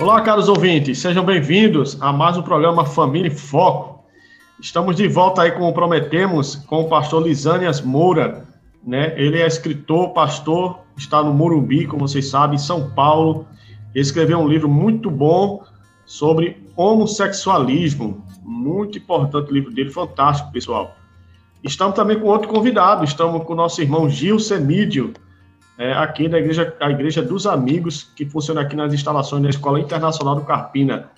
Olá, caros ouvintes, sejam bem-vindos a mais um programa Família em Foco. Estamos de volta aí, como prometemos, com o pastor Lisânias Moura, né? Ele é escritor, pastor, está no Morumbi, como vocês sabem, em São Paulo. Escreveu um livro muito bom sobre homossexualismo. Muito importante o livro dele, fantástico, pessoal. Estamos também com outro convidado, estamos com o nosso irmão Gil Semídio, é, aqui da igreja, a Igreja dos Amigos, que funciona aqui nas instalações da Escola Internacional do Carpina.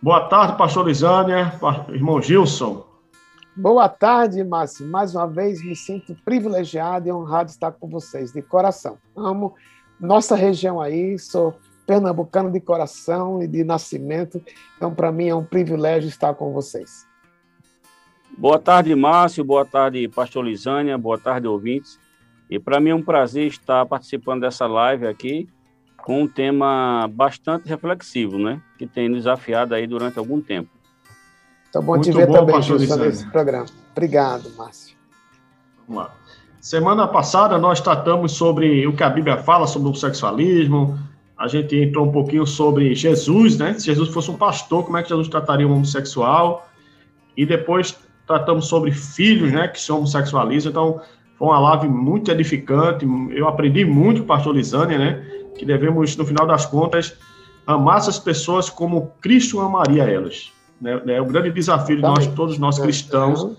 Boa tarde, pastor Lisânia, irmão Gilson. Boa tarde, Márcio. Mais uma vez me sinto privilegiado e honrado de estar com vocês, de coração. Amo nossa região aí, sou pernambucano de coração e de nascimento, então para mim é um privilégio estar com vocês. Boa tarde, Márcio. Boa tarde, pastor Lisânia. Boa tarde, ouvintes. E para mim é um prazer estar participando dessa live aqui com um tema bastante reflexivo, né? Que tem desafiado aí durante algum tempo. Tá bom Muito te ver bom, também, Gilson, nesse programa. Obrigado, Márcio. Vamos lá. Semana passada nós tratamos sobre o que a Bíblia fala sobre o sexualismo. A gente entrou um pouquinho sobre Jesus, né? Se Jesus fosse um pastor, como é que Jesus trataria um homossexual? E depois tratamos sobre filhos, né, que são homossexualistas. Então, foi uma live muito edificante. Eu aprendi muito com o pastor Lisânia, né? Que devemos, no final das contas, amar essas pessoas como Cristo amaria elas. Né? É o grande desafio de nós, todos nós cristãos,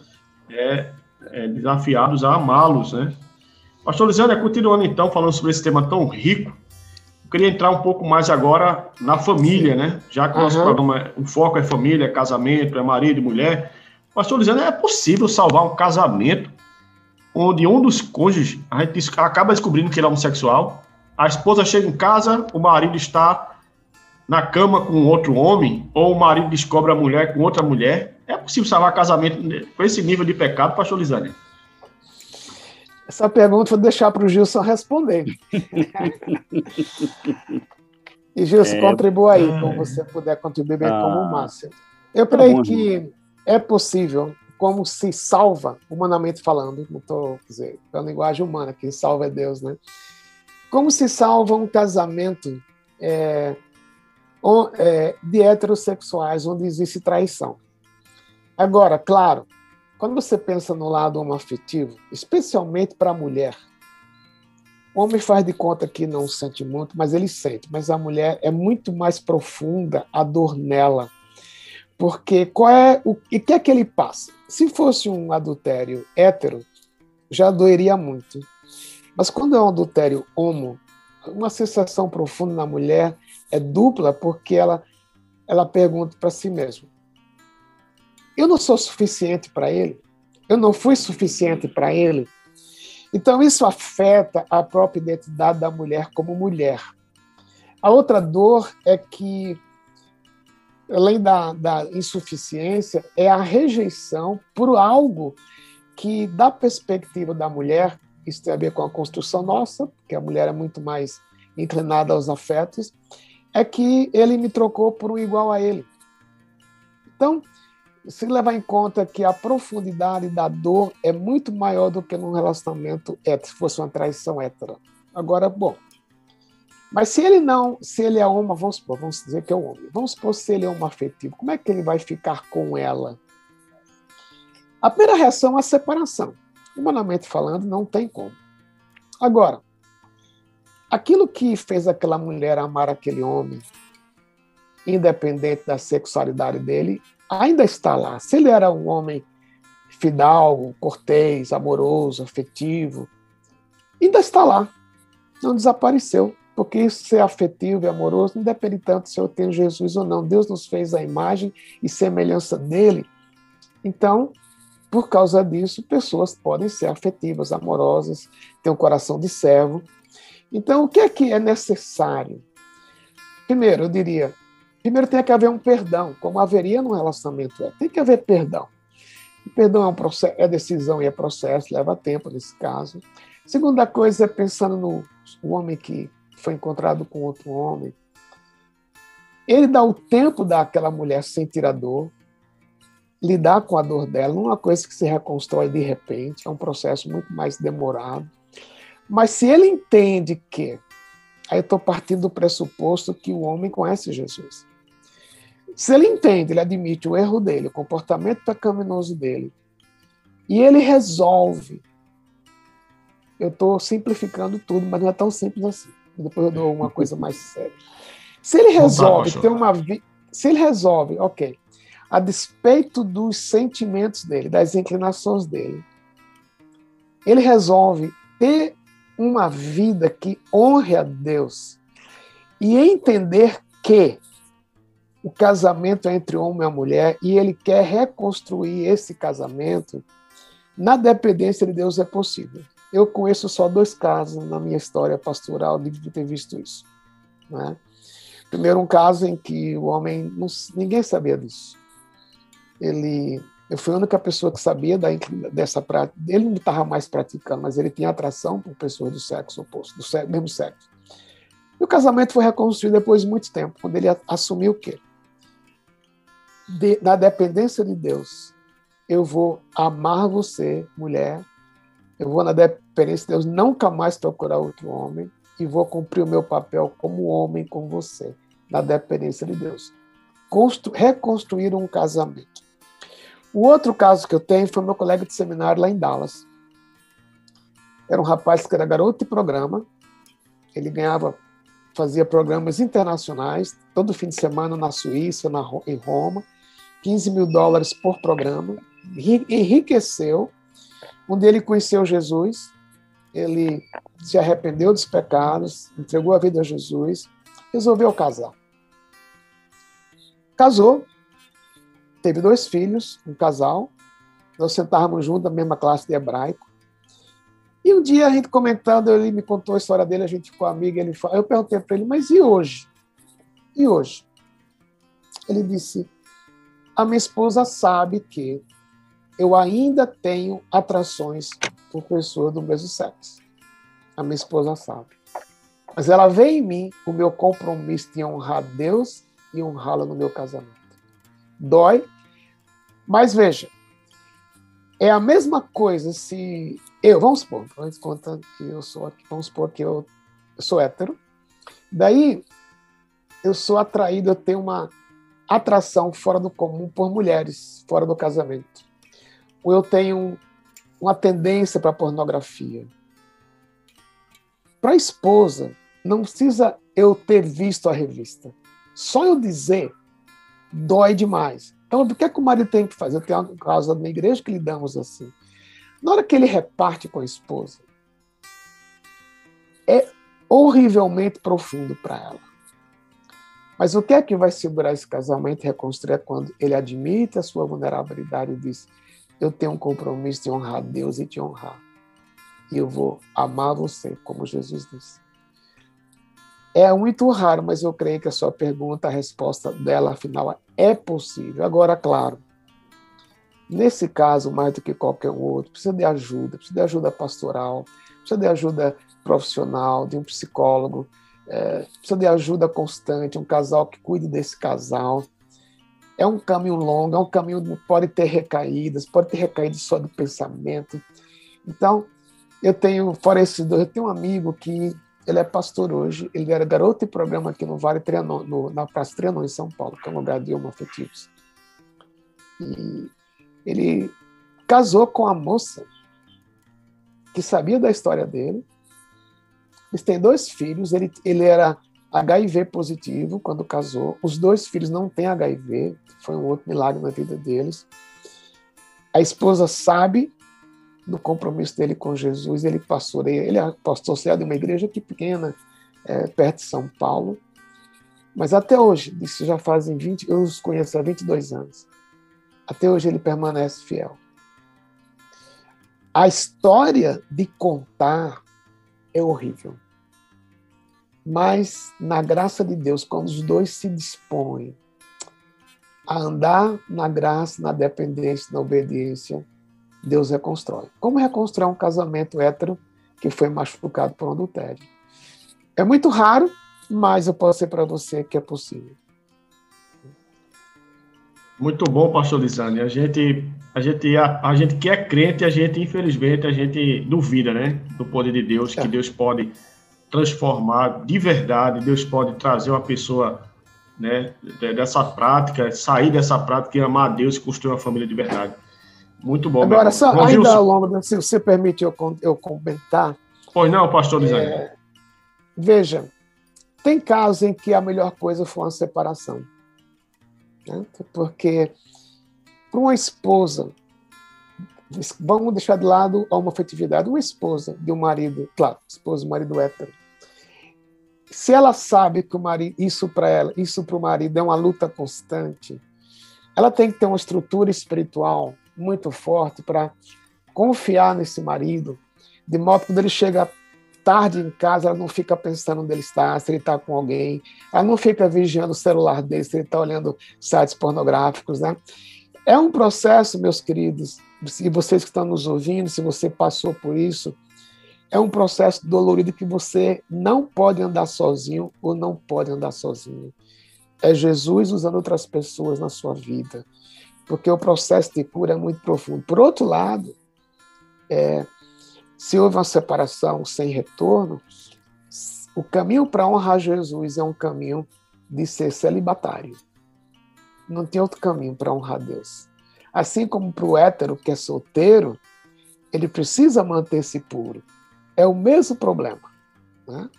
é, é desafiados a amá-los, né? Pastor Lisânia, continuando então, falando sobre esse tema tão rico, eu queria entrar um pouco mais agora na família, né? Já que o nosso uhum. programa, o foco é família, é casamento, é marido e mulher. Pastor Lisânia, é possível salvar um casamento onde um dos cônjuges, a gente acaba descobrindo que ele é homossexual, a esposa chega em casa, o marido está na cama com outro homem, ou o marido descobre a mulher com outra mulher. É possível salvar casamento com esse nível de pecado, pastor Lisânia? Essa pergunta vou deixar para o Gilson responder. e Gilson, é, contribua aí, como você puder contribuir bem ah, como o Márcio. Eu tá creio que é possível como se salva, humanamente falando, não estou dizer, a linguagem humana, quem salva é Deus, né? Como se salva um casamento é, é, de heterossexuais onde existe traição? Agora, claro, quando você pensa no lado homoafetivo, especialmente para a mulher, o homem faz de conta que não sente muito, mas ele sente. Mas a mulher é muito mais profunda a dor nela. Porque qual é o, e que é que ele passa? Se fosse um adultério hétero, já doeria muito. Mas quando é um adultério homo, uma sensação profunda na mulher é dupla, porque ela, ela pergunta para si mesma: Eu não sou suficiente para ele? Eu não fui suficiente para ele? Então, isso afeta a própria identidade da mulher como mulher. A outra dor é que além da, da insuficiência, é a rejeição por algo que, da perspectiva da mulher, isso tem a ver com a construção nossa, porque a mulher é muito mais inclinada aos afetos, é que ele me trocou por um igual a ele. Então, se levar em conta que a profundidade da dor é muito maior do que num relacionamento hétero, se fosse uma traição hétero. Agora, bom, mas se ele não, se ele é homo, vamos supor, vamos dizer que é um homem, vamos supor se ele é homo afetivo, como é que ele vai ficar com ela? A primeira reação é a separação. Humanamente falando, não tem como. Agora, aquilo que fez aquela mulher amar aquele homem, independente da sexualidade dele, ainda está lá. Se ele era um homem fidalgo, cortês, amoroso, afetivo, ainda está lá. Não desapareceu porque ser afetivo e amoroso não depende tanto se eu tenho Jesus ou não. Deus nos fez a imagem e semelhança dele. Então, por causa disso, pessoas podem ser afetivas, amorosas, ter um coração de servo. Então, o que é que é necessário? Primeiro, eu diria, primeiro tem que haver um perdão, como haveria num relacionamento. Tem que haver perdão. O perdão é, um processo, é decisão e é processo, leva tempo nesse caso. Segunda coisa é pensando no homem que foi encontrado com outro homem. Ele dá o tempo daquela mulher sentir a dor, lidar com a dor dela, é uma coisa que se reconstrói de repente, é um processo muito mais demorado. Mas se ele entende que, aí eu estou partindo do pressuposto que o homem conhece Jesus. Se ele entende, ele admite o erro dele, o comportamento pecaminoso dele, e ele resolve. Eu estou simplificando tudo, mas não é tão simples assim. Depois eu dou uma coisa mais séria. Se ele resolve ter uma vida. Se ele resolve, ok, a despeito dos sentimentos dele, das inclinações dele, ele resolve ter uma vida que honre a Deus e entender que o casamento é entre homem e mulher e ele quer reconstruir esse casamento, na dependência de Deus é possível. Eu conheço só dois casos na minha história pastoral de ter visto isso. Né? Primeiro, um caso em que o homem, não, ninguém sabia disso. Ele, eu fui a única pessoa que sabia da, dessa prática. Ele não estava mais praticando, mas ele tinha atração por pessoas do sexo oposto, do sexo, mesmo sexo. E o casamento foi reconstruído depois de muito tempo, quando ele assumiu o quê? De, na dependência de Deus, eu vou amar você, mulher. Eu vou, na dependência de Deus, nunca mais procurar outro homem e vou cumprir o meu papel como homem com você, na dependência de Deus. Constru reconstruir um casamento. O outro caso que eu tenho foi meu colega de seminário lá em Dallas. Era um rapaz que era garoto de programa. Ele ganhava, fazia programas internacionais, todo fim de semana na Suíça, na, em Roma. 15 mil dólares por programa. Enriqueceu. Um ele conheceu Jesus, ele se arrependeu dos pecados, entregou a vida a Jesus, resolveu casar. Casou, teve dois filhos, um casal, nós sentávamos juntos na mesma classe de hebraico. E um dia a gente comentando, ele me contou a história dele, a gente ficou amigo, ele eu perguntei para ele, mas e hoje? E hoje? Ele disse: a minha esposa sabe que eu ainda tenho atrações por pessoas do mesmo sexo. A minha esposa sabe. Mas ela vê em mim o meu compromisso de honrar Deus e honrá-la no meu casamento. Dói, mas veja, é a mesma coisa se eu, vamos supor, vamos contar que eu sou, vamos supor que eu, eu sou hétero, daí eu sou atraído, eu tenho uma atração fora do comum por mulheres, fora do casamento. Ou eu tenho uma tendência para pornografia. Para a esposa, não precisa eu ter visto a revista. Só eu dizer dói demais. Então, o que é que o marido tem que fazer? Eu tenho uma causa na igreja que lidamos assim. Na hora que ele reparte com a esposa, é horrivelmente profundo para ela. Mas o que é que vai segurar esse casamento e reconstruir é quando ele admite a sua vulnerabilidade e diz: Eu tenho um compromisso de honrar Deus e te honrar. E eu vou amar você, como Jesus disse. É muito raro, mas eu creio que a sua pergunta, a resposta dela, afinal, é possível. Agora, claro, nesse caso, mais do que qualquer outro, precisa de ajuda, precisa de ajuda pastoral, precisa de ajuda profissional, de um psicólogo, é, precisa de ajuda constante, um casal que cuide desse casal. É um caminho longo, é um caminho que pode ter recaídas, pode ter recaídas só do pensamento. Então, eu tenho, fora esses dois, eu tenho um amigo que ele é pastor hoje, ele era garoto de programa aqui no Vale Trianon, no, na Praça Trianon, em São Paulo, que é um lugar de homoafetivos. E ele casou com a moça que sabia da história dele, eles têm dois filhos, ele, ele era HIV positivo quando casou. Os dois filhos não têm HIV, foi um outro milagre na vida deles. A esposa sabe do compromisso dele com Jesus, ele pastoreia, ele é pastor de uma igreja aqui pequena, é, perto de São Paulo. Mas até hoje, isso já fazem 20, eu os conheço há 22 anos. Até hoje ele permanece fiel. A história de contar é horrível. Mas, na graça de Deus, quando os dois se dispõem a andar na graça, na dependência, na obediência, Deus reconstrói. Como reconstrói um casamento hétero que foi machucado por um adultério? É muito raro, mas eu posso dizer para você que é possível. Muito bom, pastor Lisane. A gente, a gente, a, a, gente que é crente, a gente, infelizmente, a gente duvida, né? Do poder de Deus, é. que Deus pode transformar de verdade, Deus pode trazer uma pessoa né, dessa prática, sair dessa prática e amar a Deus e construir uma família de verdade. Muito bom. Agora, só ainda Gilson. ao longo, se você permite eu, eu comentar. Pois não, pastor Lisane. É, veja, tem casos em que a melhor coisa foi uma separação. Né? Porque para uma esposa, vamos deixar de lado a homofetividade, uma esposa de um marido, claro, esposa, marido hétero, se ela sabe que o marido, isso para ela, isso para o marido é uma luta constante, ela tem que ter uma estrutura espiritual muito forte para confiar nesse marido, de modo que quando ele chega tarde em casa, ela não fica pensando onde ele está, se ele está com alguém, ela não fica vigiando o celular dele, se ele está olhando sites pornográficos, né? É um processo, meus queridos, e vocês que estão nos ouvindo, se você passou por isso, é um processo dolorido que você não pode andar sozinho ou não pode andar sozinho. É Jesus usando outras pessoas na sua vida, porque o processo de cura é muito profundo. Por outro lado, é, se houve uma separação sem retorno, o caminho para honrar Jesus é um caminho de ser celibatário. Não tem outro caminho para honrar Deus. Assim como para o hétero que é solteiro, ele precisa manter-se puro. É o mesmo problema. Né?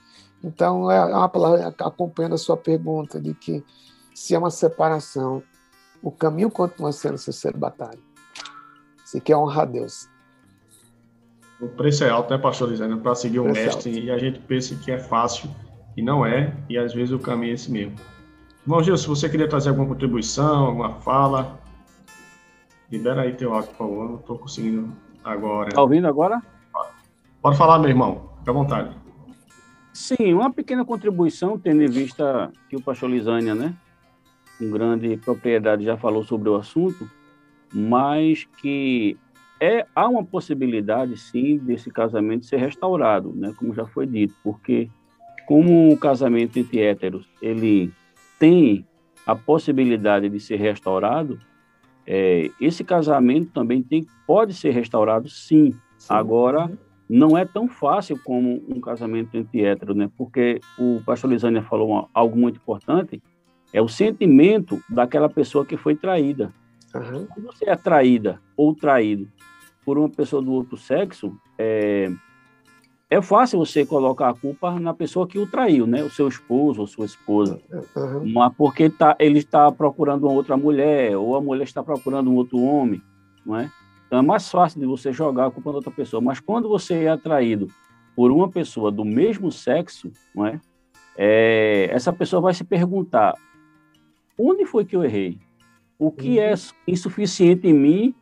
Então, é uma palavra acompanhando a sua pergunta de que se é uma separação, o caminho continua sendo ser celibatário. Se quer honrar Deus. O preço é alto, né, pastor Lisandro? Para seguir o, o mestre, e a gente pensa que é fácil, e não é, e às vezes o caminho é esse mesmo. Irmão Gil, se você queria trazer alguma contribuição, alguma fala, libera aí teu áudio, por favor. Não estou conseguindo agora. Está ouvindo agora? Pode falar, meu irmão. Fique à vontade. Sim, uma pequena contribuição, tendo em vista que o pastor Lisânia, né, com grande propriedade, já falou sobre o assunto, mas que é, há uma possibilidade, sim, desse casamento ser restaurado, né, como já foi dito, porque como o casamento entre héteros, ele tem a possibilidade de ser restaurado, é, esse casamento também tem, pode ser restaurado, sim. sim. Agora, não é tão fácil como um casamento entre héteros, né? Porque o pastor Lisânia falou uma, algo muito importante, é o sentimento daquela pessoa que foi traída. Uhum. Se você é traída ou traído por uma pessoa do outro sexo, é, é fácil você colocar a culpa na pessoa que o traiu, né? O seu esposo ou sua esposa. Uhum. Mas porque tá, ele está procurando uma outra mulher, ou a mulher está procurando um outro homem, não é? Então é mais fácil de você jogar a culpa na outra pessoa. Mas quando você é atraído por uma pessoa do mesmo sexo, não é? é essa pessoa vai se perguntar: onde foi que eu errei? O que uhum. é insuficiente em mim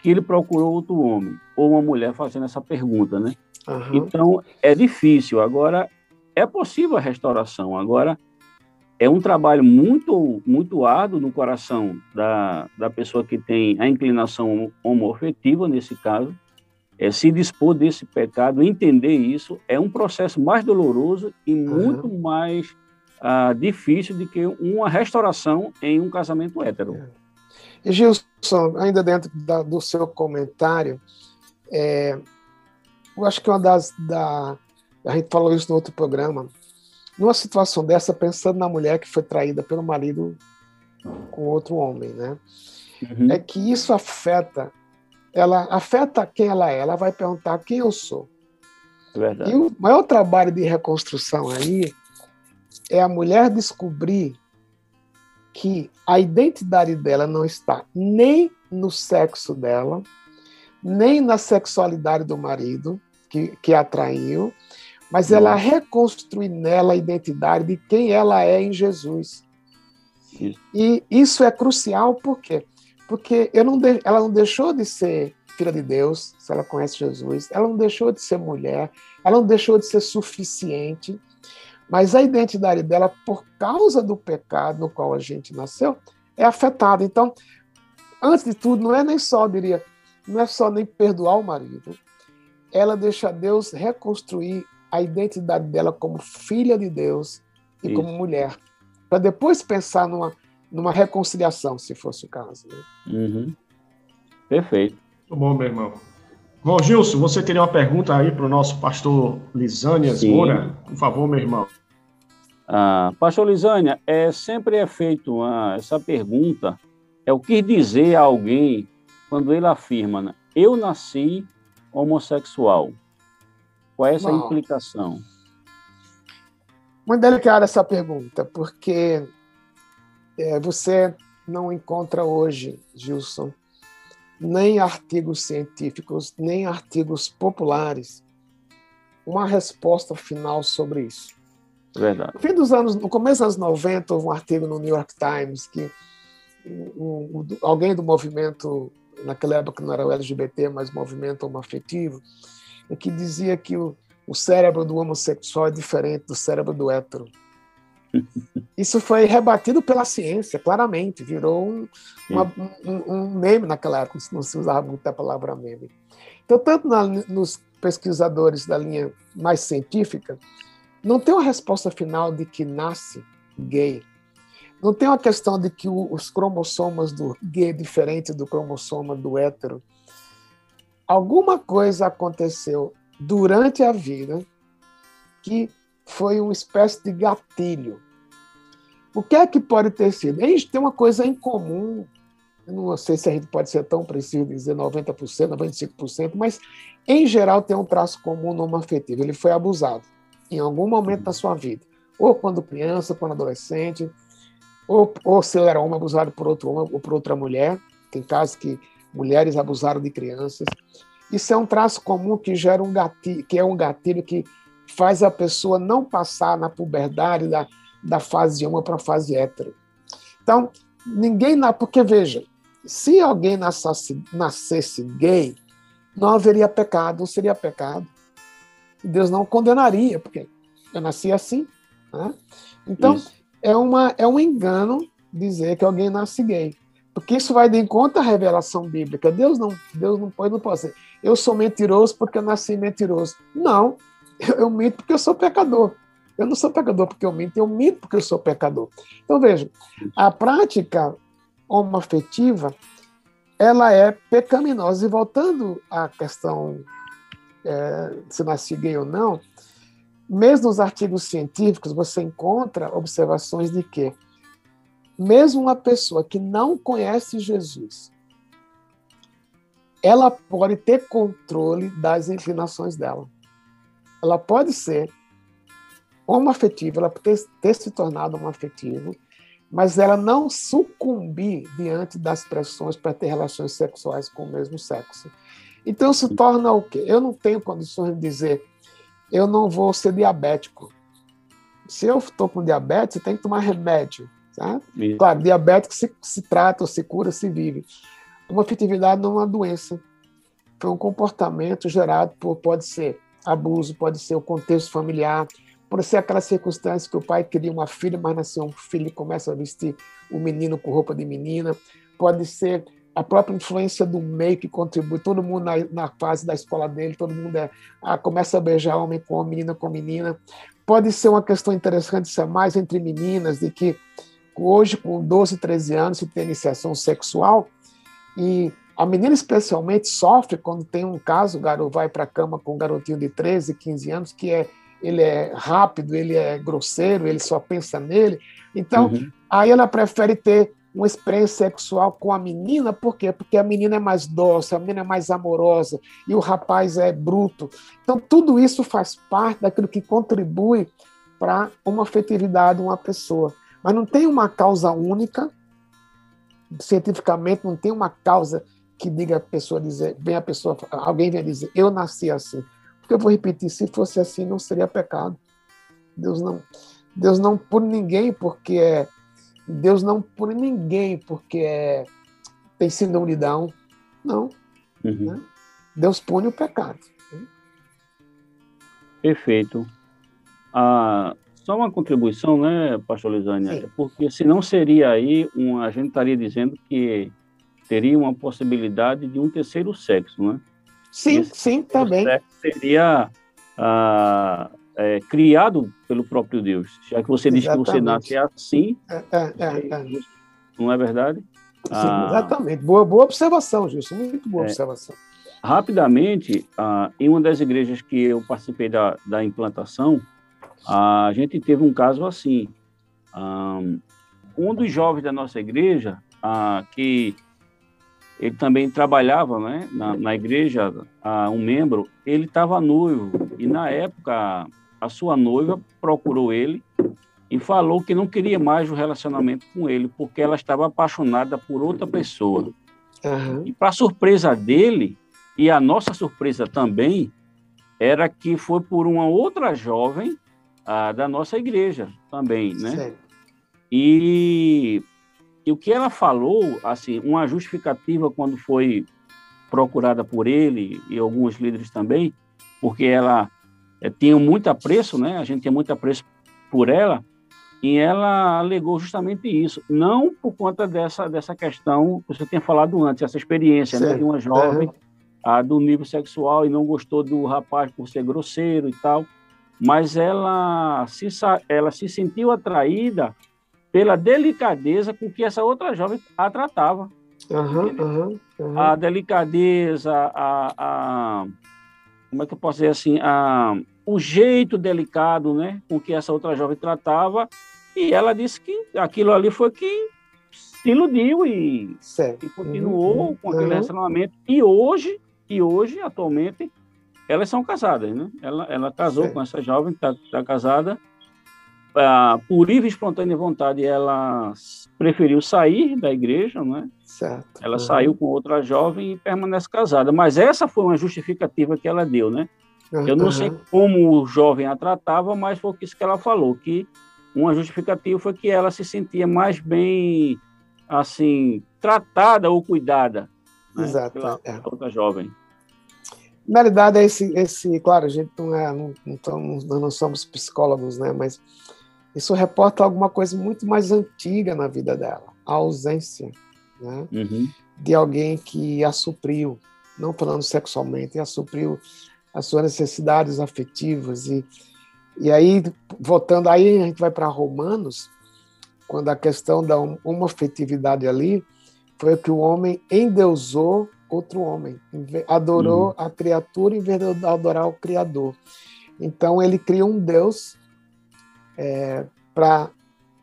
que ele procurou outro homem ou uma mulher fazendo essa pergunta, né? Uhum. Então é difícil. Agora é possível a restauração. Agora é um trabalho muito muito árduo no coração da, da pessoa que tem a inclinação homoafetiva nesse caso. É se dispor desse pecado, entender isso, é um processo mais doloroso e muito uhum. mais ah, difícil do que uma restauração em um casamento hétero. É. E Gilson, ainda dentro da, do seu comentário, é, eu acho que uma das. Da, a gente falou isso no outro programa. Numa situação dessa, pensando na mulher que foi traída pelo marido com outro homem, né? Uhum. É que isso afeta, ela afeta quem ela é. Ela vai perguntar quem eu sou. É verdade. E o maior trabalho de reconstrução aí é a mulher descobrir que a identidade dela não está nem no sexo dela, nem na sexualidade do marido que, que a atraiu, mas ela reconstrui nela a identidade de quem ela é em Jesus. Isso. E isso é crucial por quê? Porque eu não de, ela não deixou de ser filha de Deus, se ela conhece Jesus, ela não deixou de ser mulher, ela não deixou de ser suficiente, mas a identidade dela, por causa do pecado no qual a gente nasceu, é afetada. Então, antes de tudo, não é nem só, diria, não é só nem perdoar o marido, ela deixa Deus reconstruir a identidade dela como filha de Deus e Isso. como mulher, para depois pensar numa, numa reconciliação, se fosse o caso. Né? Uhum. Perfeito. Muito bom, meu irmão. Bom, Gilson, você teria uma pergunta aí para o nosso pastor Lisânia Moura? Por favor, meu irmão. Ah, pastor Lisânia, é, sempre é feito uma, essa pergunta, é o que dizer a alguém quando ele afirma, né, eu nasci homossexual. Qual é essa Bom, implicação? Muito delicada essa pergunta, porque é, você não encontra hoje, Gilson, nem artigos científicos, nem artigos populares, uma resposta final sobre isso. Verdade. No fim dos anos, no começo dos anos 90, houve um artigo no New York Times que um, um, alguém do movimento, naquela época não era o LGBT, mas movimento homoafetivo, que dizia que o, o cérebro do homossexual é diferente do cérebro do hétero. Isso foi rebatido pela ciência, claramente, virou um, uma, um, um, meme naquela época, não se usava muito a palavra meme. Então, tanto na, nos pesquisadores da linha mais científica, não tem uma resposta final de que nasce gay. Não tem uma questão de que os cromossomas do gay é diferente do cromossoma do hétero. Alguma coisa aconteceu durante a vida que foi uma espécie de gatilho. O que é que pode ter sido? Gente tem uma coisa em comum, não sei se a gente pode ser tão preciso dizer 90%, 95%, mas em geral tem um traço comum no afetivo. Ele foi abusado em algum momento da sua vida, ou quando criança, quando adolescente, ou, ou se ele era homem abusado por outro homem ou por outra mulher. Tem casos que mulheres abusaram de crianças. Isso é um traço comum que gera um gatilho, que é um gatilho que faz a pessoa não passar na puberdade da, da fase uma para a fase hétero. Então, ninguém, na, porque veja, se alguém nascesse, nascesse gay, não haveria pecado, não seria pecado. Deus não condenaria, porque eu nasci assim. Né? Então, é, uma, é um engano dizer que alguém nasce gay. Porque isso vai de encontro à revelação bíblica. Deus não, Deus não pode, não pode ser. Eu sou mentiroso porque eu nasci mentiroso. Não, eu, eu minto porque eu sou pecador. Eu não sou pecador porque eu minto, eu minto porque eu sou pecador. Então, veja, a prática homoafetiva, ela é pecaminosa. E voltando à questão é, se nasci gay ou não, mesmo nos artigos científicos você encontra observações de que mesmo uma pessoa que não conhece Jesus, ela pode ter controle das inclinações dela. Ela pode ser homoafetiva, ela pode ter, se tornado homoafetivo, mas ela não sucumbir diante das pressões para ter relações sexuais com o mesmo sexo. Então se torna o quê? Eu não tenho condições de dizer, eu não vou ser diabético. Se eu estou com diabetes, eu tenho que tomar remédio. Tá? Claro, diabético se, se trata, se cura, se vive. Uma afetividade não é uma doença. Foi um comportamento gerado por, pode ser abuso, pode ser o contexto familiar, pode ser aquela circunstância que o pai queria uma filha, mas nasceu um filho e começa a vestir o menino com roupa de menina, pode ser a própria influência do meio que contribui, todo mundo na, na fase da escola dele, todo mundo é, ah, começa a beijar homem com homem, menina com menina. Pode ser uma questão interessante, isso é mais entre meninas, de que hoje, com 12, 13 anos, se tem iniciação sexual, e a menina especialmente sofre quando tem um caso, o garoto vai para a cama com um garotinho de 13, 15 anos, que é ele é rápido, ele é grosseiro, ele só pensa nele. Então, uhum. aí ela prefere ter uma experiência sexual com a menina, por quê? Porque a menina é mais dócil, a menina é mais amorosa e o rapaz é bruto. Então, tudo isso faz parte daquilo que contribui para uma afetividade de uma pessoa. Mas não tem uma causa única, cientificamente, não tem uma causa que diga a pessoa dizer, vem a pessoa, alguém vem dizer, eu nasci assim. Porque eu vou repetir, se fosse assim, não seria pecado. Deus não, Deus não pune ninguém porque é Deus não pune ninguém porque é, tem síndrome de Down. Não. Uhum. Né? Deus pune o pecado. Perfeito. Ah, só uma contribuição, né, pastor Lisânia? Porque senão seria aí, um, a gente estaria dizendo que teria uma possibilidade de um terceiro sexo, né? Sim, Esse sim, também. seria ah, é, criado pelo próprio Deus. Já que você diz que você nasce assim, é, é, é, é. não é verdade? Sim, ah, exatamente. Boa, boa observação, Gilson. Muito boa é. observação. Rapidamente, ah, em uma das igrejas que eu participei da, da implantação, a gente teve um caso assim. Ah, um dos jovens da nossa igreja, ah, que ele também trabalhava né, na, na igreja, um membro, ele estava noivo, e na época a sua noiva procurou ele e falou que não queria mais o relacionamento com ele, porque ela estava apaixonada por outra pessoa. Uhum. E para surpresa dele, e a nossa surpresa também, era que foi por uma outra jovem ah, da nossa igreja também, né? E, e o que ela falou, assim, uma justificativa quando foi procurada por ele e alguns líderes também, porque ela é, tinha muito apreço, né? A gente tinha muito apreço por ela, e ela alegou justamente isso, não por conta dessa, dessa questão que você tinha falado antes, essa experiência né, de uma jovem a, do nível sexual e não gostou do rapaz por ser grosseiro e tal, mas ela se, ela se sentiu atraída pela delicadeza com que essa outra jovem a tratava. Uhum, uhum, uhum. A delicadeza, a, a, como é que eu posso dizer assim, a, o jeito delicado, né, com que essa outra jovem tratava, e ela disse que aquilo ali foi que se iludiu e, e continuou uhum. com aquele uhum. relacionamento. E hoje, e hoje, atualmente, elas são casadas, né? Ela, ela casou certo. com essa jovem, está tá casada. Ah, por livre e espontânea vontade, ela preferiu sair da igreja, né? Certo. Ela uhum. saiu com outra jovem e permanece casada. Mas essa foi uma justificativa que ela deu, né? Eu não sei como o jovem a tratava, mas foi isso que ela falou, que uma justificativa foi que ela se sentia mais bem, assim, tratada ou cuidada né, Exato, pela é. outra jovem. Na realidade, é esse, esse, claro, a gente não é, não, não, não somos psicólogos, né, mas isso reporta alguma coisa muito mais antiga na vida dela, a ausência, né, uhum. de alguém que a supriu, não falando sexualmente, a supriu as suas necessidades afetivas e e aí voltando aí a gente vai para Romanos quando a questão da homofetividade ali foi que o homem endeusou outro homem, adorou uhum. a criatura em vez de adorar o Criador. Então ele cria um Deus é, para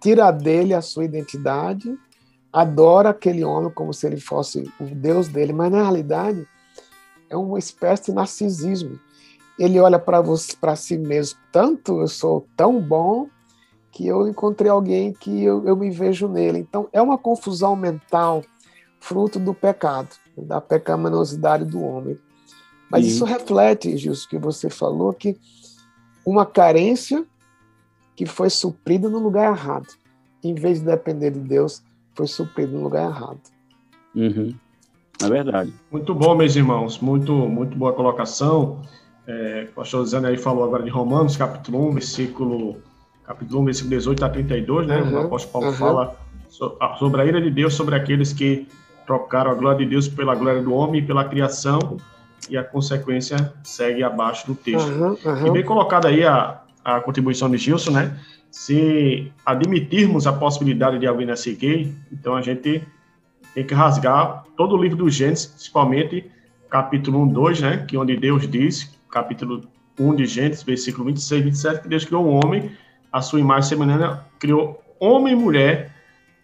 tirar dele a sua identidade, adora aquele homem como se ele fosse o Deus dele, mas na realidade é uma espécie de narcisismo. Ele olha para si mesmo, tanto eu sou tão bom que eu encontrei alguém que eu, eu me vejo nele. Então é uma confusão mental fruto do pecado, da pecaminosidade do homem. Mas isso reflete, Gilson, que você falou, que uma carência que foi suprida no lugar errado. Em vez de depender de Deus, foi suprida no lugar errado. Uhum. É verdade. Muito bom, meus irmãos. Muito, muito boa colocação. É, o pastor Zane aí falou agora de Romanos, capítulo 1, versículo, capítulo 1, versículo 18 a 32, né? Uhum, o apóstolo Paulo uhum. fala sobre a ira de Deus sobre aqueles que trocaram a glória de Deus pela glória do homem e pela criação, e a consequência segue abaixo do texto. Uhum, uhum. E bem colocada aí a, a contribuição de Gilson, né? Se admitirmos a possibilidade de alguém nascer gay, então a gente tem que rasgar todo o livro do Gênesis, principalmente capítulo 1, 2, né? Que é onde Deus diz, capítulo 1 de Gênesis, versículo 26 e 27, que Deus criou um homem, a sua imagem semelhante, criou homem e mulher,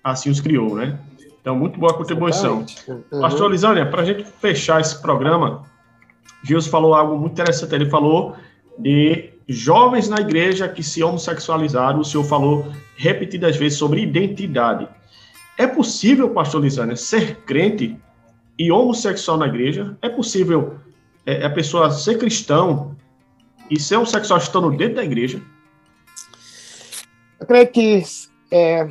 assim os criou, né? Então, muito boa contribuição. Uhum. Pastor Lisânia, para a gente fechar esse programa, Gilson falou algo muito interessante. Ele falou de jovens na igreja que se homossexualizaram. O senhor falou repetidas vezes sobre identidade. É possível, pastor Lisânia, ser crente e homossexual na igreja? É possível é, a pessoa ser cristão e ser homossexual estando dentro da igreja? Eu creio que é,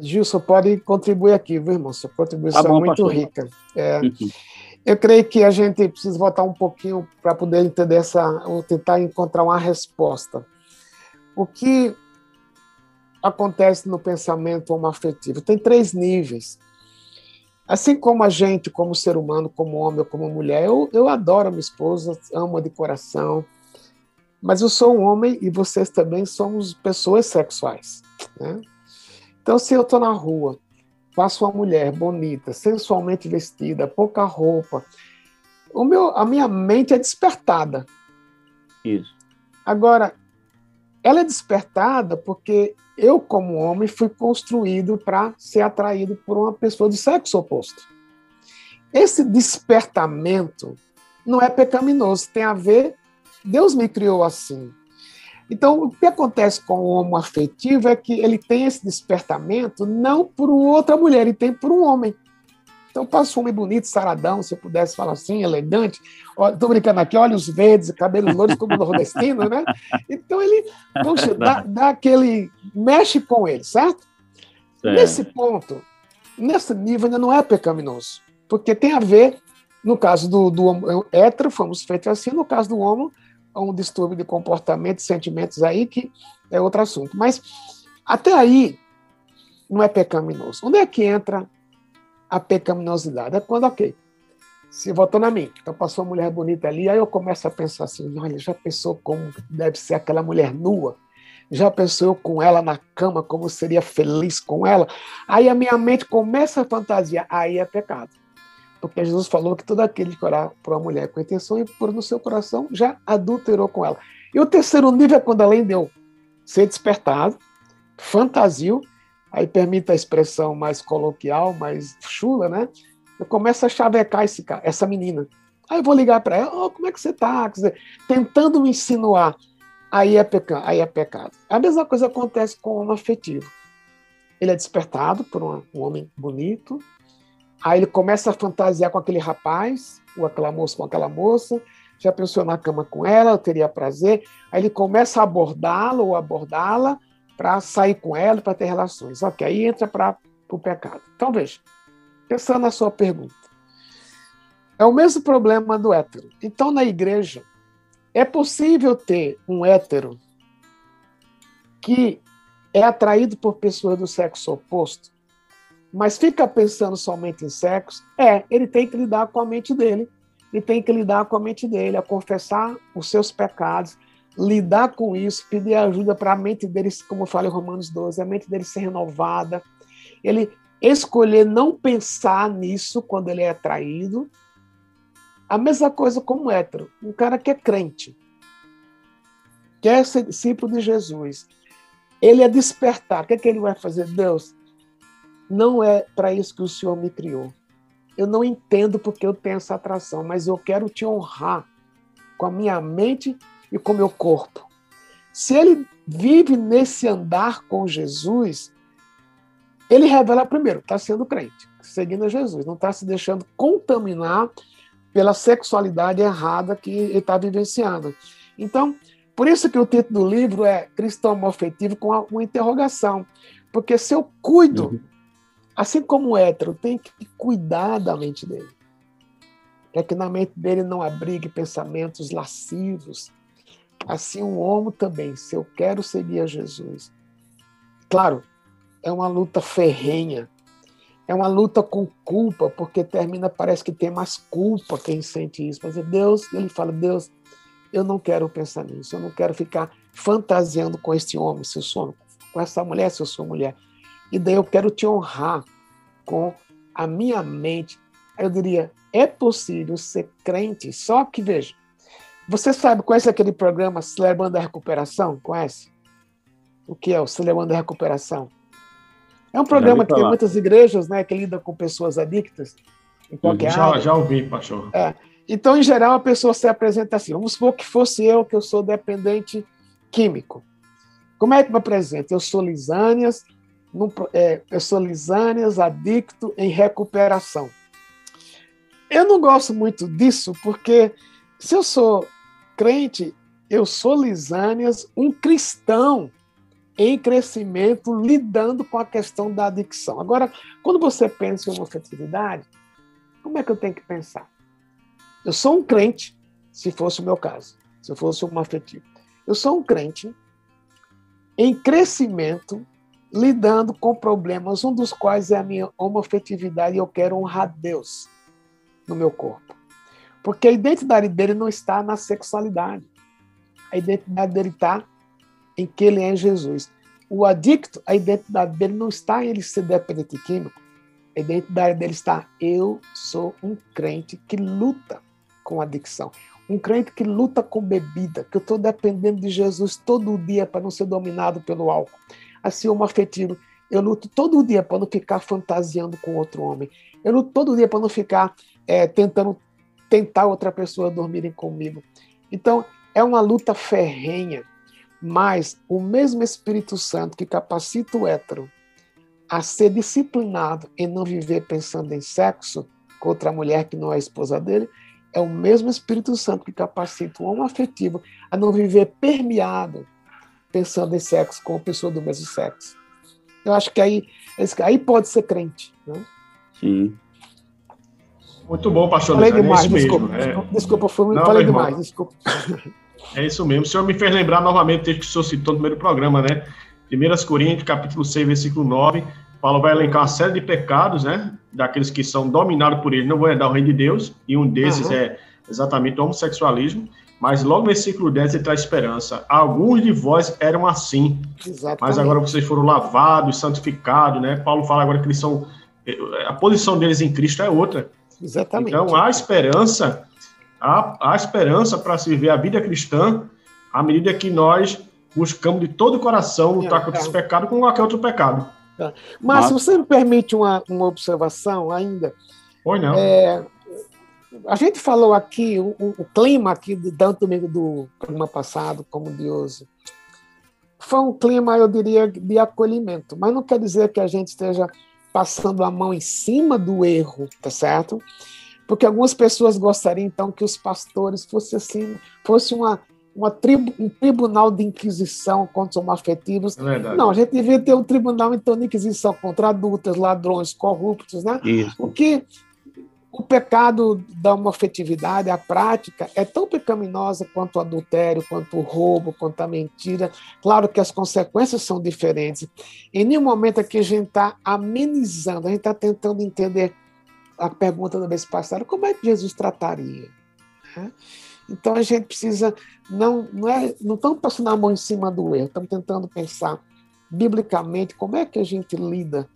Gilson pode contribuir aqui, viu, irmão? Sua contribuição tá bom, é muito pastor. rica. É, uhum. Eu creio que a gente precisa voltar um pouquinho para poder entender essa, ou tentar encontrar uma resposta. O que acontece no pensamento homoafetivo? Tem três níveis. Assim como a gente, como ser humano, como homem ou como mulher, eu, eu adoro a minha esposa, amo-a de coração, mas eu sou um homem e vocês também somos pessoas sexuais. Né? Então, se eu estou na rua, passo uma mulher bonita, sensualmente vestida, pouca roupa, o meu, a minha mente é despertada. Isso. Agora, ela é despertada porque eu, como homem, fui construído para ser atraído por uma pessoa de sexo oposto. Esse despertamento não é pecaminoso, tem a ver Deus me criou assim. Então, o que acontece com o homo afetivo é que ele tem esse despertamento não por outra mulher, ele tem por um homem. Então, passa um homem bonito, saradão, se eu pudesse falar assim, elegante. Estou brincando aqui, olhos verdes, cabelos louros como nordestino, né? Então, ele poxa, dá, dá, aquele. mexe com ele, certo? Nesse ponto, nesse nível, ainda não é pecaminoso, porque tem a ver, no caso do, do hétero, fomos feitos assim, no caso do homo, um distúrbio de comportamento e sentimentos aí, que é outro assunto. Mas até aí não é pecaminoso. Onde é que entra a pecaminosidade? É quando, ok, se voltando a mim, então passou uma mulher bonita ali, aí eu começo a pensar assim, olha, já pensou como deve ser aquela mulher nua? Já pensou com ela na cama, como seria feliz com ela? Aí a minha mente começa a fantasiar, aí é pecado. Porque Jesus falou que todo aquele que orar por uma mulher com intenção e por no seu coração já adulterou com ela. E o terceiro nível é quando além de eu ser despertado, fantasio, aí permita a expressão mais coloquial, mais chula, né? Eu começo a chavecar esse, essa menina. Aí eu vou ligar para ela, oh, como é que você está? Tentando me insinuar. Aí é, peca... aí é pecado. A mesma coisa acontece com o homem afetivo. Ele é despertado por um homem bonito, Aí ele começa a fantasiar com aquele rapaz, ou aquela moça com aquela moça, já pensou na cama com ela, teria prazer. Aí ele começa a abordá-la ou abordá-la para sair com ela, para ter relações. Ok, aí entra para o pecado. Então veja, pensando na sua pergunta. É o mesmo problema do hétero. Então, na igreja, é possível ter um hétero que é atraído por pessoas do sexo oposto mas fica pensando somente em sexo, é, ele tem que lidar com a mente dele, ele tem que lidar com a mente dele, a confessar os seus pecados, lidar com isso, pedir ajuda para a mente dele, como fala em Romanos 12, a mente dele ser renovada, ele escolher não pensar nisso quando ele é traído. A mesma coisa como hétero, um cara que é crente, que é discípulo de Jesus, ele é despertar, o que, é que ele vai fazer? Deus, não é para isso que o Senhor me criou. Eu não entendo porque eu tenho essa atração, mas eu quero te honrar com a minha mente e com o meu corpo. Se ele vive nesse andar com Jesus, ele revela primeiro, está sendo crente, seguindo a Jesus, não está se deixando contaminar pela sexualidade errada que ele está vivenciando. Então, por isso que o título do livro é Cristão Afetivo com uma interrogação. Porque se eu cuido uhum assim como o hétero tem que cuidar da mente dele, para que na mente dele não abrigue pensamentos lascivos. Assim o homo também, se eu quero seguir a Jesus. Claro, é uma luta ferrenha, é uma luta com culpa, porque termina, parece que tem mais culpa quem sente isso. Mas é Deus, ele fala, Deus, eu não quero pensar nisso, eu não quero ficar fantasiando com este homem, se eu sou, com essa mulher, se eu sou mulher. E daí eu quero te honrar com a minha mente. Eu diria, é possível ser crente, só que veja, você sabe, conhece aquele programa Celebrando a Recuperação? Conhece? O que é o Celebrando a Recuperação? É um programa que tem muitas igrejas né, que lidam com pessoas adictas em qualquer já, área. Já ouvi, pastor. É. Então, em geral, a pessoa se apresenta assim. Vamos supor que fosse eu, que eu sou dependente químico. Como é que me apresento? Eu sou Lisânias, num, é, eu sou Lisânias, adicto em recuperação. Eu não gosto muito disso, porque se eu sou crente, eu sou Lisânias, um cristão em crescimento, lidando com a questão da adicção. Agora, quando você pensa em homofetividade, como é que eu tenho que pensar? Eu sou um crente, se fosse o meu caso, se eu fosse um afetivo. Eu sou um crente em crescimento, lidando com problemas, um dos quais é a minha homoafetividade e eu quero honrar Deus no meu corpo. Porque a identidade dele não está na sexualidade. A identidade dele está em que ele é Jesus. O adicto, a identidade dele não está em ele ser dependente químico. A identidade dele está: eu sou um crente que luta com adicção. Um crente que luta com bebida, que eu estou dependendo de Jesus todo dia para não ser dominado pelo álcool. Assim, homo afetivo, eu luto todo dia para não ficar fantasiando com outro homem. Eu luto todo dia para não ficar é, tentando tentar outra pessoa dormirem comigo. Então, é uma luta ferrenha, mas o mesmo Espírito Santo que capacita o hétero a ser disciplinado em não viver pensando em sexo com outra mulher que não é esposa dele, é o mesmo Espírito Santo que capacita o homem afetivo a não viver permeado pensando em sexo com a pessoa do mesmo sexo. Eu acho que aí, aí pode ser crente. Né? Sim. Muito bom, pastor. Falei é demais, é desculpa. Mesmo. É... Desculpa, foi, Não, falei demais, desculpa. É isso mesmo. O senhor me fez lembrar novamente o texto que o senhor citou no primeiro programa, né? 1 Coríntios, capítulo 6, versículo 9. Paulo vai elencar uma série de pecados, né? Daqueles que são dominados por ele, não vão herdar o reino de Deus, e um desses uhum. é exatamente o homossexualismo. Mas logo no versículo 10 ele traz esperança. Alguns de vós eram assim, exatamente. mas agora vocês foram lavados, santificados, né? Paulo fala agora que eles são. A posição deles em Cristo é outra. Exatamente. Então há esperança, há, há esperança para se viver a vida cristã à medida que nós buscamos de todo o coração lutar é, contra é. esse pecado com qualquer outro pecado. É. Mas, se você me permite uma, uma observação ainda. Oi, não. É, a gente falou aqui, o, o, clima aqui, tanto domingo do programa passado como de hoje, foi um clima, eu diria, de acolhimento, mas não quer dizer que a gente esteja passando a mão em cima do erro, tá certo? Porque algumas pessoas gostariam então que os pastores fossem assim, fosse uma uma tribu, um tribunal de inquisição contra os homoafetivos. É não, a gente devia ter um tribunal então de inquisição contra adultos, ladrões, corruptos, né? Isso. Porque o pecado da homoafetividade, a prática, é tão pecaminosa quanto o adultério, quanto o roubo, quanto a mentira. Claro que as consequências são diferentes. Em nenhum momento aqui a gente está amenizando, a gente está tentando entender a pergunta da vez passada, como é que Jesus trataria? Né? Então a gente precisa, não, não, é, não estamos passando a mão em cima do erro, estamos tentando pensar biblicamente como é que a gente lida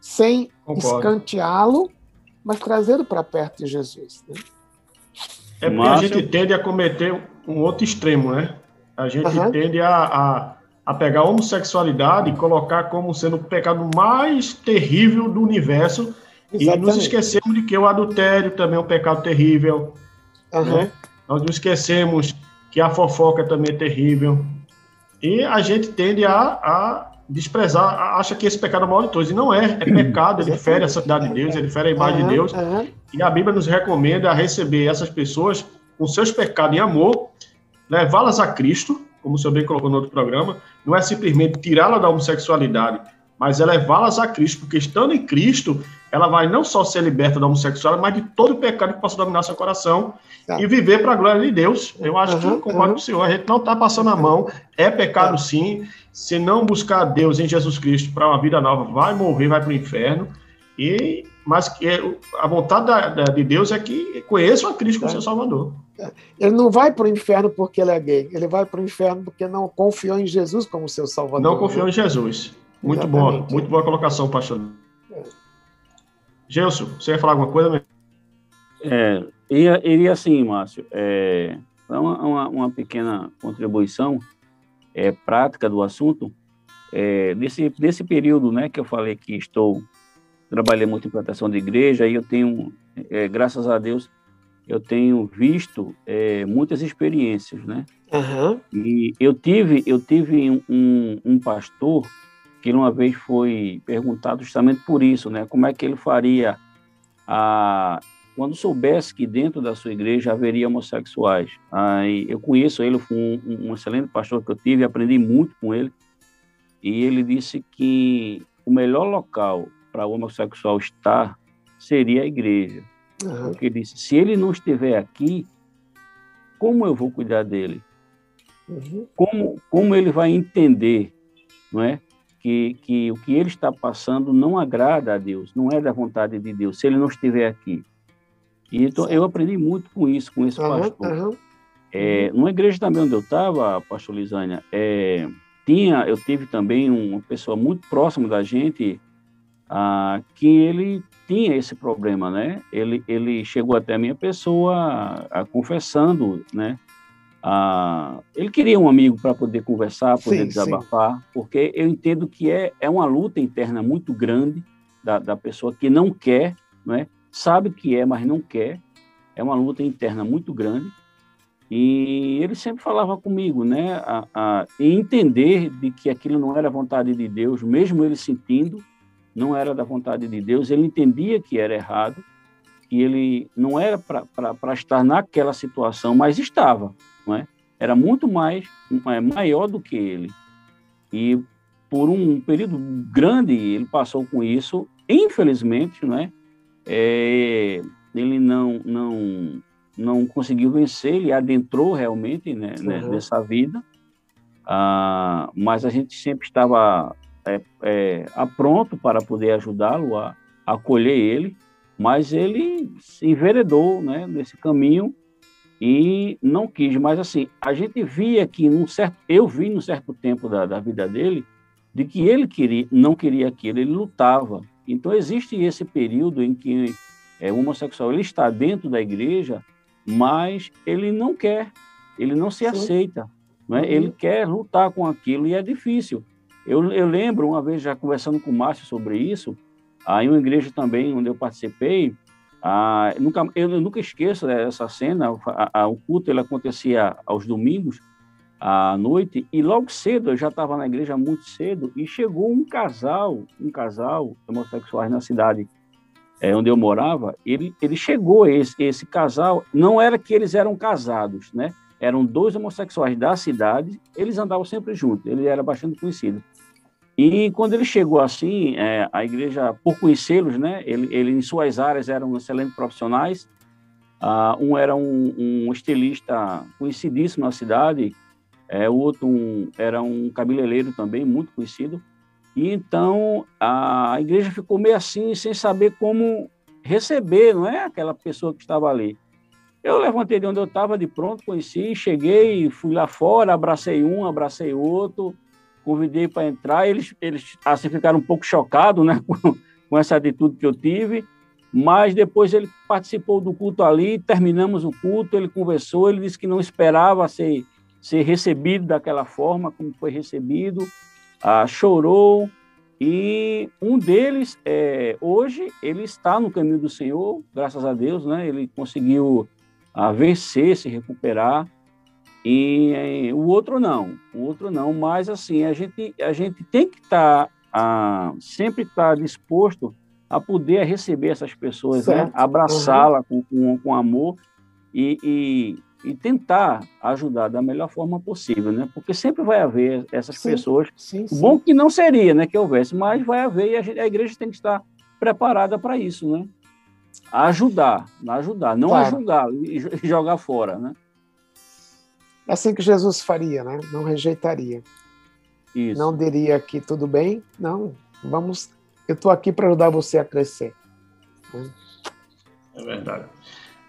sem escanteá-lo mas trazendo para perto de Jesus. Né? É porque a gente tende a cometer um outro extremo, né? A gente uhum. tende a, a, a, pegar a homossexualidade e colocar como sendo o pecado mais terrível do universo Exatamente. e nos esquecemos de que o adultério também é um pecado terrível, uhum. né? Nós nos esquecemos que a fofoca também é terrível e a gente tende a, a desprezar, acha que esse pecado é o maior de todos. E não é, é pecado, ele fere a santidade de Deus, ele fere a imagem uhum, de Deus. Uhum. E a Bíblia nos recomenda a receber essas pessoas com seus pecados em amor, levá-las a Cristo, como o senhor bem colocou no outro programa, não é simplesmente tirá-la da homossexualidade, mas é levá-las a Cristo, porque estando em Cristo, ela vai não só ser liberta da homossexualidade, mas de todo o pecado que possa dominar seu coração tá. e viver para a glória de Deus. Eu acho uhum, que concordo uhum. com o senhor, a gente não está passando a mão, é pecado tá. sim, se não buscar Deus em Jesus Cristo para uma vida nova, vai morrer, vai para o inferno. E, mas é, a vontade da, da, de Deus é que conheçam a Cristo como é. seu Salvador. Ele não vai para o inferno porque ele é gay, ele vai para o inferno porque não confiou em Jesus como seu Salvador. Não confiou em Jesus. Muito boa, muito boa colocação, pastor. É. Gelson, você ia falar alguma coisa? É, iria, iria sim, Márcio. É, uma, uma, uma pequena contribuição é, prática do assunto, é, nesse, nesse período né, que eu falei que estou, trabalhei muito em plantação de igreja, e eu tenho, é, graças a Deus, eu tenho visto é, muitas experiências, né? Uhum. E eu tive, eu tive um, um pastor que uma vez foi perguntado justamente por isso, né? Como é que ele faria a quando soubesse que dentro da sua igreja haveria homossexuais. Aí eu conheço ele, foi um, um excelente pastor que eu tive, aprendi muito com ele. E ele disse que o melhor local para o homossexual estar seria a igreja. Uhum. Porque ele disse: se ele não estiver aqui, como eu vou cuidar dele? Uhum. Como, como ele vai entender não é? Que, que o que ele está passando não agrada a Deus, não é da vontade de Deus, se ele não estiver aqui? E então, eu aprendi muito com isso, com esse uhum, pastor. Uhum. É, numa igreja também onde eu estava, pastor Lisânia, é, tinha, eu tive também uma pessoa muito próxima da gente, ah, que ele tinha esse problema, né? Ele, ele chegou até a minha pessoa a, confessando, né? Ah, ele queria um amigo para poder conversar, poder sim, desabafar, sim. porque eu entendo que é, é uma luta interna muito grande da, da pessoa que não quer, né? sabe que é, mas não quer. É uma luta interna muito grande. E ele sempre falava comigo, né, a, a entender de que aquilo não era vontade de Deus, mesmo ele sentindo, não era da vontade de Deus, ele entendia que era errado, que ele não era para estar naquela situação, mas estava, não é? Era muito mais é, maior do que ele. E por um período grande ele passou com isso, infelizmente, não é? é ele não não não conseguiu vencer, ele adentrou realmente né, né uhum. nessa vida, ah, mas a gente sempre estava é, é, pronto para poder ajudá-lo a, a acolher ele, mas ele se enveredou né, nesse caminho e não quis. Mas assim, a gente via que num certo, eu vi num certo tempo da, da vida dele de que ele queria, não queria aquilo, ele lutava. Então existe esse período em que é, o homossexual ele está dentro da igreja, mas ele não quer, ele não se Sim. aceita, não é? Uhum. ele quer lutar com aquilo e é difícil. Eu, eu lembro uma vez já conversando com o Márcio sobre isso, aí uma igreja também onde eu participei, ah, nunca, eu, nunca esqueço essa cena, a, a, o culto ele acontecia aos domingos, à noite, e logo cedo, eu já estava na igreja muito cedo, e chegou um casal, um casal homossexuais na cidade é, onde eu morava, ele, ele chegou, esse, esse casal, não era que eles eram casados, né? Eram dois homossexuais da cidade, eles andavam sempre juntos, ele era bastante conhecido. E quando ele chegou assim, é, a igreja, por conhecê-los, né? Ele, ele, em suas áreas, eram excelentes profissionais. Uh, um era um, um, estilista conhecidíssimo na cidade, é, o outro um, era um cabeleireiro também, muito conhecido. E então a igreja ficou meio assim, sem saber como receber, não é? Aquela pessoa que estava ali. Eu levantei de onde eu estava de pronto, conheci, cheguei, fui lá fora, abracei um, abracei outro, convidei para entrar. Eles, eles assim ficaram um pouco chocados, né, com, com essa atitude que eu tive. Mas depois ele participou do culto ali, terminamos o culto, ele conversou, ele disse que não esperava ser, ser recebido daquela forma como foi recebido ah, chorou, e um deles, é, hoje, ele está no caminho do Senhor, graças a Deus, né? Ele conseguiu ah, vencer, se recuperar, e o outro não, o outro não, mas assim, a gente, a gente tem que estar, tá, sempre estar tá disposto a poder receber essas pessoas, né? abraçá-la uhum. com, com, com amor e, e e tentar ajudar da melhor forma possível, né? Porque sempre vai haver essas sim, pessoas. Sim, sim. Bom que não seria, né, que houvesse, mas vai haver e a, gente, a igreja tem que estar preparada para isso, né? A ajudar, a ajudar, não claro. a julgar e jogar fora, né? É assim que Jesus faria, né? Não rejeitaria. Isso. Não diria que tudo bem, não. Vamos, eu estou aqui para ajudar você a crescer. É verdade.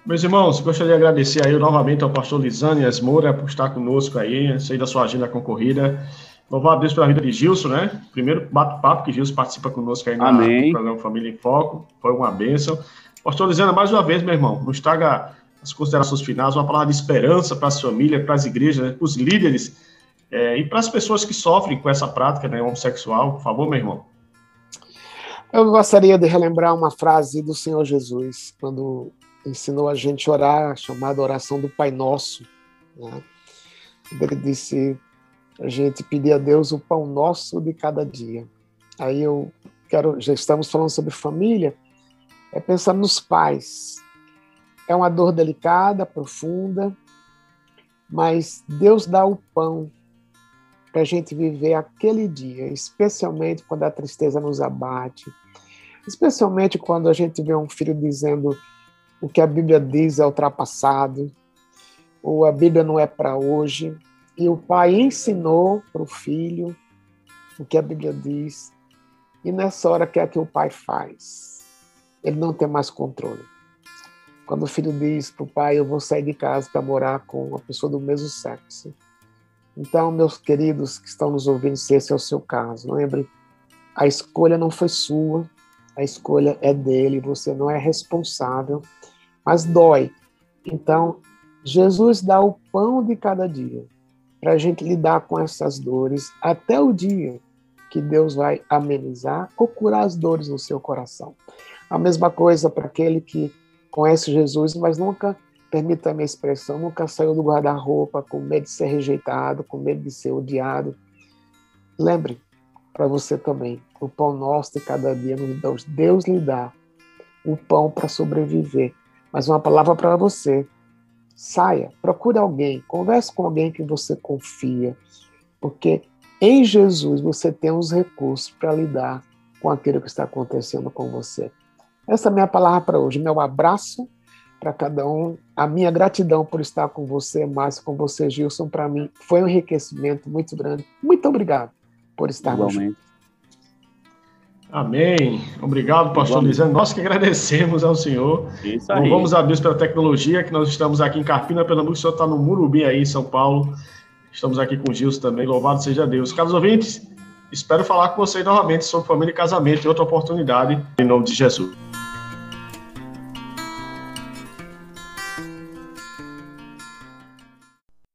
Meus irmãos, gostaria de agradecer aí novamente ao pastor Lisânias Moura por estar conosco aí, sei da sua agenda concorrida. Louvar a Deus pela vida de Gilson, né? Primeiro bate-papo que Gilson participa conosco aí no programa Família em Foco. Foi uma bênção. Pastor Lisânia, mais uma vez, meu irmão, nos traga as considerações finais, uma palavra de esperança para as famílias, para as igrejas, para os líderes é, e para as pessoas que sofrem com essa prática né, homossexual. Por favor, meu irmão. Eu gostaria de relembrar uma frase do Senhor Jesus, quando ensinou a gente a orar, chamada oração do Pai Nosso. Né? Ele disse a gente pedir a Deus o pão nosso de cada dia. Aí eu quero, já estamos falando sobre família, é pensar nos pais. É uma dor delicada, profunda, mas Deus dá o pão para a gente viver aquele dia, especialmente quando a tristeza nos abate, especialmente quando a gente vê um filho dizendo o que a Bíblia diz é ultrapassado, ou a Bíblia não é para hoje. E o pai ensinou para o filho o que a Bíblia diz. E nessa hora, que é que o pai faz? Ele não tem mais controle. Quando o filho diz para o pai: Eu vou sair de casa para morar com uma pessoa do mesmo sexo. Então, meus queridos que estão nos ouvindo, se esse é o seu caso, lembre: a escolha não foi sua, a escolha é dele, você não é responsável, mas dói. Então, Jesus dá o pão de cada dia para a gente lidar com essas dores até o dia que Deus vai amenizar ou curar as dores no seu coração. A mesma coisa para aquele que conhece Jesus, mas nunca, permita a minha expressão, nunca saiu do guarda-roupa com medo de ser rejeitado, com medo de ser odiado. Lembre, para você também, o pão nosso de cada dia nos Deus, Deus lhe dá o pão para sobreviver. Mas uma palavra para você. Saia, procure alguém, converse com alguém que você confia, porque em Jesus você tem os recursos para lidar com aquilo que está acontecendo com você. Essa é a minha palavra para hoje. Meu abraço para cada um. A minha gratidão por estar com você, Márcio, com você, Gilson. Para mim foi um enriquecimento muito grande. Muito obrigado por estar juntos. Amém. Obrigado, pastor Lisandro. Nós que agradecemos ao Senhor. Isso aí. Louvamos a Deus pela tecnologia, que nós estamos aqui em Carpina, Pernambuco. O senhor está no Murubi aí, em São Paulo. Estamos aqui com o Gilson também. Louvado seja Deus. Caros ouvintes, espero falar com vocês novamente sobre família e casamento em outra oportunidade, em nome de Jesus.